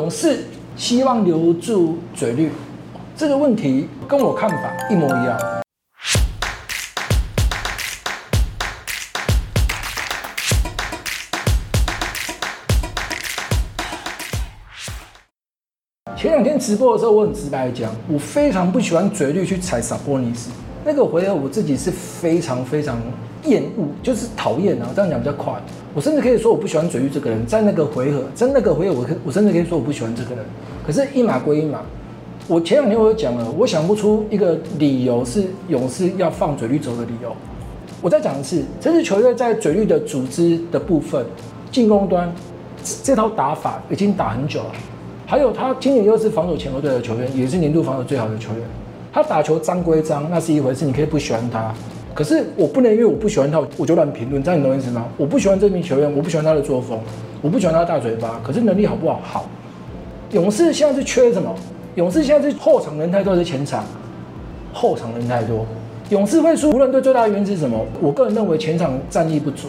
总是希望留住嘴绿，这个问题跟我看法一模一样。前两天直播的时候，我很直白讲，我非常不喜欢嘴绿去踩萨波尼斯那个回合，我自己是非常非常厌恶，就是讨厌啊，这样讲比较快。我甚至可以说我不喜欢嘴绿这个人，在那个回合，在那个回合，我我甚至可以说我不喜欢这个人。可是，一码归一码。我前两天我有讲了，我想不出一个理由是勇士要放嘴绿走的理由。我再讲一次，这支球队在嘴绿的组织的部分，进攻端这套打法已经打很久了。还有他今年又是防守前二队的球员，也是年度防守最好的球员。他打球脏归脏，那是一回事，你可以不喜欢他。可是我不能因为我不喜欢他，我就乱评论，这样你懂意思吗？我不喜欢这名球员，我不喜欢他的作风，我不喜欢他的大嘴巴。可是能力好不好？好。勇士现在是缺什么？勇士现在是后场人太多还是前场？后场人太多。勇士会输，无论对最大的原因是什么？我个人认为前场战力不足。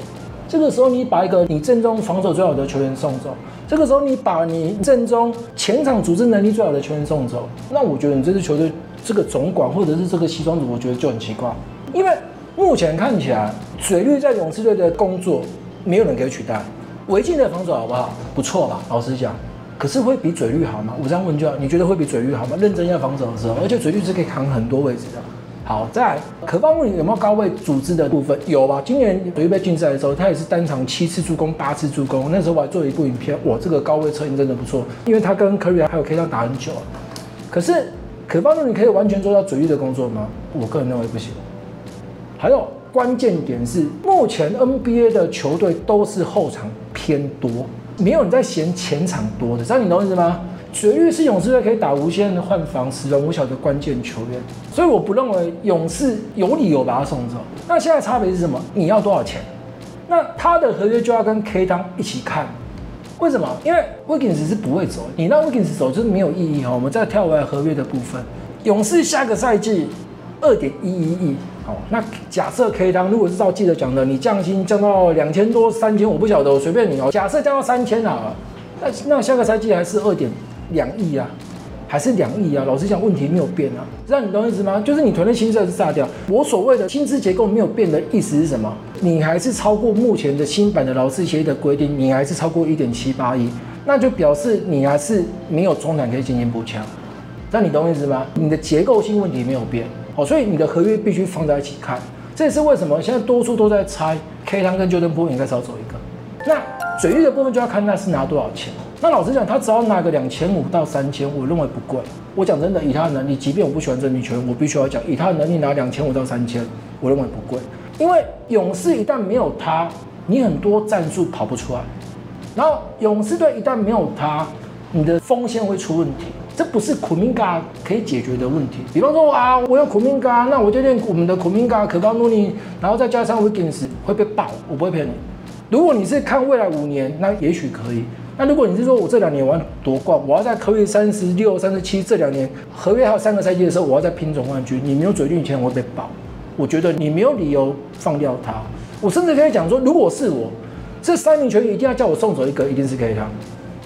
这个时候你把一个你正中防守最好的球员送走，这个时候你把你正中前场组织能力最好的球员送走，那我觉得你这支球队这个总管或者是这个西装组，我觉得就很奇怪，因为。目前看起来，嘴绿在勇士队的工作没有人可以取代。维进的防守好不好？不错吧，老实讲。可是会比嘴绿好吗？我这样问就好，你觉得会比嘴绿好吗？认真要防守的时候，而且嘴绿是可以扛很多位置的。好，再来，可发物有没有高位组织的部分？有吧。今年嘴绿被禁赛的时候，他也是单场七次助攻，八次助攻。那时候我还做了一部影片，哇，这个高位策应真的不错，因为他跟科瑞还有 K 这样打很久。可是可发物你可以完全做到嘴绿的工作吗？我个人认为不行。还有关键点是，目前 NBA 的球队都是后场偏多，没有人在嫌前场多的，这样你懂意思吗？嘴绿是勇士队可以打无限的换防、死人无小的关键球员，所以我不认为勇士有理由把他送走。那现在差别是什么？你要多少钱？那他的合约就要跟 K 当一起看，为什么？因为 Wiggins 是不会走，你让 Wiggins 走就是没有意义哈。我们再跳回来合约的部分，勇士下个赛季二点一一亿。好，那假设 K 当如果是照记者讲的，你降薪降到两千多三千，我不晓得，我随便你哦。假设降到三千好了，那那下个赛季还是二点两亿啊，还是两亿啊？老实讲，问题没有变啊，这样你懂意思吗？就是你团队薪资是炸掉。我所谓的薪资结构没有变的意思是什么？你还是超过目前的新版的劳资协议的规定，你还是超过一点七八亿，那就表示你还是没有中产可以进行补强。那你懂意思吗？你的结构性问题没有变。所以你的合约必须放在一起看，这也是为什么现在多数都在猜 K 汤跟 Jordan p o o l 应该少走一个。那嘴绿的部分就要看他是拿多少钱。那老实讲，他只要拿个两千五到三千，我认为不贵。我讲真的，以他的能力，即便我不喜欢这名球员，我必须要讲，以他的能力拿两千五到三千，我认为不贵。因为勇士一旦没有他，你很多战术跑不出来。然后勇士队一旦没有他，你的锋线会出问题。这不是苦明加可以解决的问题。比方说啊，我要苦明加，那我就练我们的苦明加、可高努尼，然后再加上 Wiggins 会被爆，我不会骗你。如果你是看未来五年，那也许可以。那如果你是说我这两年我要夺冠，我要在科瑞三十六、三十七这两年合约还有三个赛季的时候，我要再拼总冠军，你没有嘴绿以前我会被爆。我觉得你没有理由放掉他。我甚至可以讲说，如果是我，这三名球员一定要叫我送走一个，一定是可以他。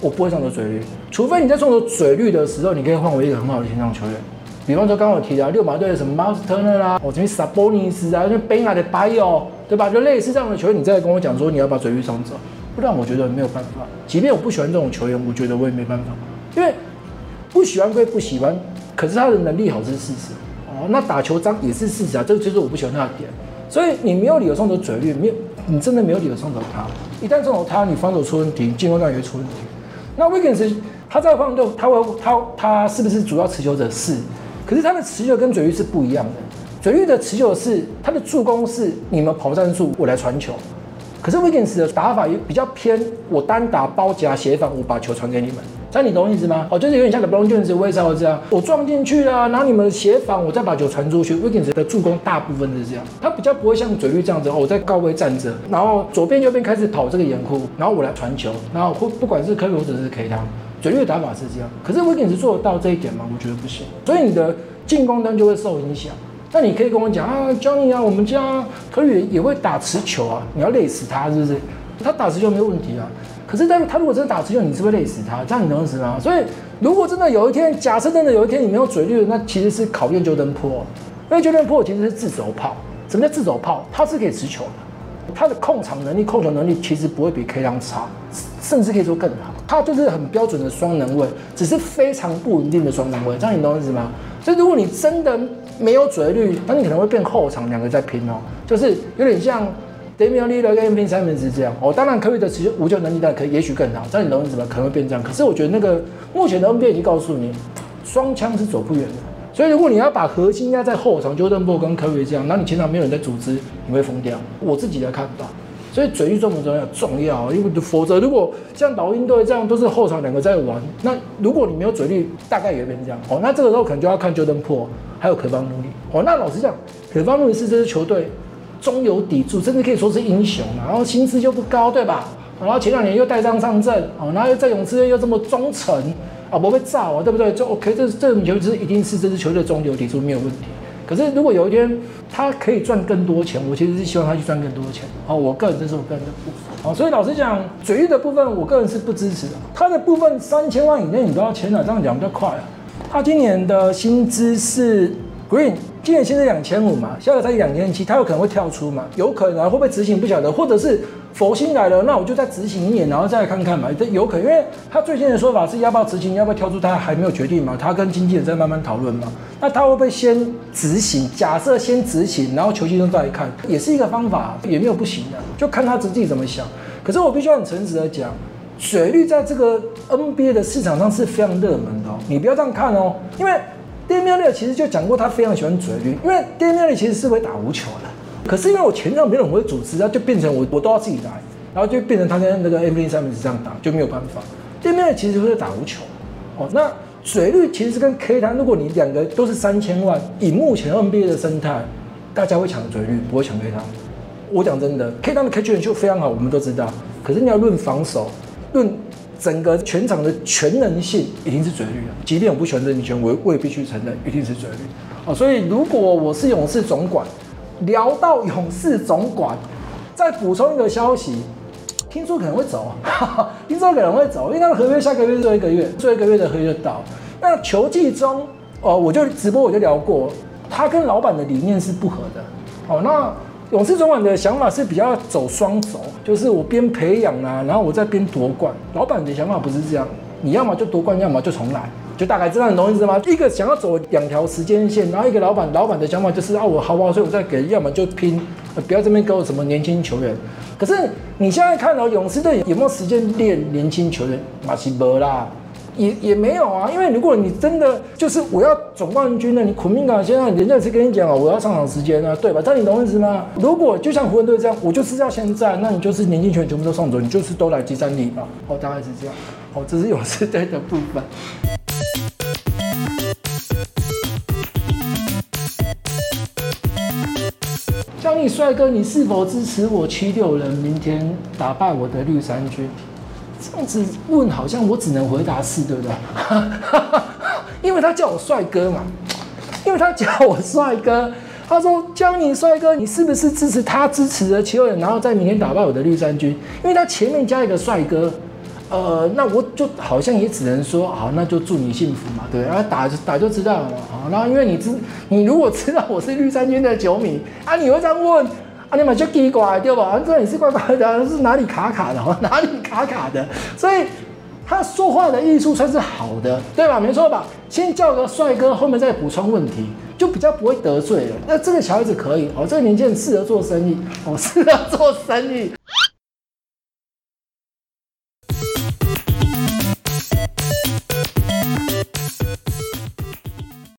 我不会送走嘴绿，除非你在送走嘴绿的时候，你可以换我一个很好的前场球员，比方说刚刚我提到六马队的什么 Miles Turner 啦，我这边 Sabonis 啊，那 Ben 的 Bio，对吧？就类似这样的球员，你再跟我讲说你要把嘴绿送走，不然我觉得没有办法。即便我不喜欢这种球员，我觉得我也没办法，因为不喜欢归不喜欢，可是他的能力好是事实哦。那打球脏也是事实啊，这个就是我不喜欢他的点。所以你没有理由送走嘴绿，没有，你真的没有理由送走他。一旦送走他，你防守出问题，进攻上也会出问题。那 Wiggins 他在放队，他会他他是不是主要持球者？是，可是他的持球跟嘴玉是不一样的。嘴玉的持球是他的助攻是你们跑战术，我来传球。可是 Wiggins 的打法也比较偏，我单打包夹协防，我把球传给你们。这样你懂意思吗？哦，就是有点像 LeBron James 威少这样，我撞进去了，然后你们协防，我再把球传出去。Wiggins 的助攻大部分是这样，他比较不会像嘴绿这样子，哦，我在高位站着，然后左边右边开始跑这个掩护，然后我来传球，然后不不管是科瑞或者是 K 汤，嘴绿的打法是这样。可是 Wiggins 做得到这一点吗？我觉得不行，所以你的进攻端就会受影响。那你可以跟我讲啊，Johnny 啊，我们家科瑞也会打持球啊，你要累死他是不是？他打持球没有问题啊。可是，但他如果真的打持久，你是不是累死他？这样你懂意思吗？所以，如果真的有一天，假设真的有一天你没有嘴绿，那其实是考验 Jordan Poole，因为 Jordan Poole 其实是自走炮。什么叫自走炮？他是可以持球的，他的控场能力、控球能力其实不会比 K 当差，甚至可以说更好。他就是很标准的双能位，只是非常不稳定的双能位。这样你懂意思吗？所以，如果你真的没有嘴绿，那你可能会变后场两个在拼哦，就是有点像。Damian l i l l a r 跟 a n t h n Simons 是这样哦，当然科比的持球无球能力当然可以，也许更好。这样你懂意思吗？可能会变这样。可是我觉得那个目前的 NBA 已经告诉你，双枪是走不远的。所以如果你要把核心压在后场，Jordan Poole 跟科比这样，那你前场没有人在组织，你会疯掉。我自己来看不到。所以嘴绿重不重要？重要，因为否则如果像老鹰队这样都是后场两个在玩，那如果你没有嘴绿，大概也会变这样哦。那这个时候可能就要看 Jordan Poole 还有可方努力哦。那老实讲，可方努力是这支球队。中游砥柱，甚至可以说是英雄。然后薪资又不高，对吧？然后前两年又带伤上阵，哦，然后又在勇士队又这么忠诚，啊，不会造啊，对不对？就 OK，这这种球就是一定是这支球队中流砥柱没有问题。可是如果有一天他可以赚更多钱，我其实是希望他去赚更多钱。哦，我个人这是我个人的部分。哦，所以老实讲，嘴绿的部分，我个人是不支持的。他的部分三千万以内你都要签了，这样讲比较快啊。他今年的薪资是 Green。今年现在两千五嘛，下个赛季两千七，他有可能会跳出嘛？有可能、啊、会不会执行不晓得，或者是佛心来了，那我就再执行一年，然后再来看看嘛。这有可能，因为他最近的说法是要不要执行，要不要跳出，他还没有决定嘛。他跟经纪人在慢慢讨论嘛。那他会不会先执行？假设先执行，然后球季中再来看，也是一个方法，也没有不行的，就看他自己怎么想。可是我必须要很诚实的讲，水绿在这个 NBA 的市场上是非常热门的、哦，你不要这样看哦、因为。Dan m i l l e r 其实就讲过，他非常喜欢嘴绿，因为 Dan m i l l e r 其实是会打无球的。可是因为我前场没有人会组织，他就变成我我都要自己来，然后就变成他跟那个 Anthony Simons 这样打就没有办法。Dan m i l l e r 其实会打无球哦。那嘴绿其实是跟 K 他，如果你两个都是三千万，以目前 NBA 的生态，大家会抢嘴绿，不会抢 K 他。我讲真的，K 他的 catch 就非常好，我们都知道。可是你要论防守，论。整个全场的全能性一定是嘴绿啊，即便我不喜欢任意权，我我也必须承认一定是嘴绿哦。所以如果我是勇士总管，聊到勇士总管，再补充一个消息，听说可能会走，哈哈，听说可能会走，因为他的合约下个月最后一个月，最后一个月的合约到。那球季中哦，我就直播我就聊过，他跟老板的理念是不合的。哦，那。勇士总管的想法是比较走双轴，就是我边培养啊，然后我再边夺冠。老板的想法不是这样，你要么就夺冠，要么就重来，就大概这样，你懂意思吗？一个想要走两条时间线，然后一个老板，老板的想法就是啊，我好不好？所以我再给，要么就拼，不要这边给我什么年轻球员。可是你现在看到勇士队有没有时间练年轻球员？马西伯啦。也也没有啊，因为如果你真的就是我要总冠军呢，你苦命啊，现在人家也是跟你讲啊，我要上场时间啊，对吧？但你懂意思吗？如果就像湖人队这样，我就是要现在，那你就是年轻球员全部都送走，你就是都来集战力吧。哦，大概是这样。哦，这是勇士队的部分。江你帅哥，你是否支持我七六人明天打败我的绿衫军？这样子问好像我只能回答是，对不对？因为他叫我帅哥嘛，因为他叫我帅哥。他说：“江你帅哥，你是不是支持他支持的球员，然后在明天打败我的绿衫军？因为他前面加一个帅哥，呃，那我就好像也只能说好，那就祝你幸福嘛，对。然后打就打就知道了嘛。好，然后因为你知你如果知道我是绿衫军的球迷啊，你会这样问。”啊，你们就奇怪对吧？反正你是怪怪的，是哪里卡卡的？哪里卡卡的？所以他说话的艺术算是好的，对吧？没错吧？先叫个帅哥，后面再补充问题，就比较不会得罪了。那这个小孩子可以哦，这个年纪很适合做生意哦，适合做生意